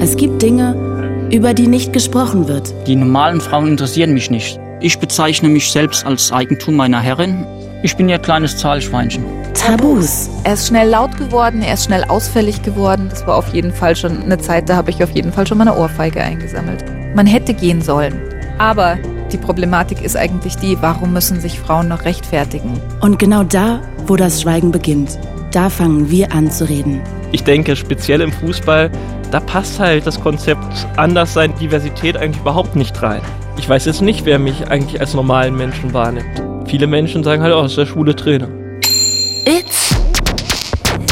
Es gibt Dinge, über die nicht gesprochen wird. Die normalen Frauen interessieren mich nicht. Ich bezeichne mich selbst als Eigentum meiner Herrin. Ich bin ihr kleines Zahlschweinchen. Tabus. Er ist schnell laut geworden, er ist schnell ausfällig geworden. Das war auf jeden Fall schon eine Zeit, da habe ich auf jeden Fall schon mal eine Ohrfeige eingesammelt. Man hätte gehen sollen. Aber die Problematik ist eigentlich die, warum müssen sich Frauen noch rechtfertigen? Und genau da, wo das Schweigen beginnt, da fangen wir an zu reden. Ich denke, speziell im Fußball, da passt halt das Konzept Anderssein, Diversität eigentlich überhaupt nicht rein. Ich weiß jetzt nicht, wer mich eigentlich als normalen Menschen wahrnimmt. Viele Menschen sagen halt, oh, das ist der schwule Trainer. It's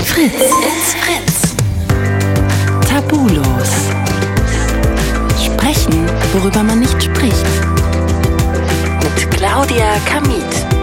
Fritz. It's Fritz. Tabulos. Sprechen, worüber man nicht spricht. Mit Claudia Kamit.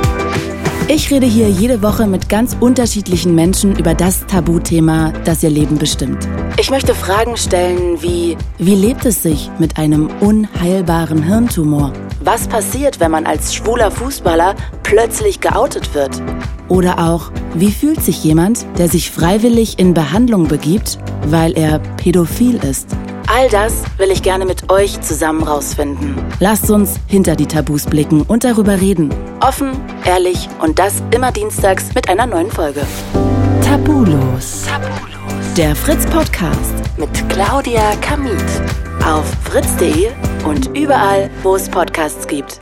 Ich rede hier jede Woche mit ganz unterschiedlichen Menschen über das Tabuthema, das ihr Leben bestimmt. Ich möchte Fragen stellen wie, wie lebt es sich mit einem unheilbaren Hirntumor? Was passiert, wenn man als schwuler Fußballer plötzlich geoutet wird? Oder auch, wie fühlt sich jemand, der sich freiwillig in Behandlung begibt, weil er pädophil ist? All das will ich gerne mit euch zusammen rausfinden. Lasst uns hinter die Tabus blicken und darüber reden. Offen, ehrlich und das immer dienstags mit einer neuen Folge. Tabulos. Tabulos. Der Fritz Podcast mit Claudia Kamit. Auf fritz.de und überall, wo es Podcasts gibt.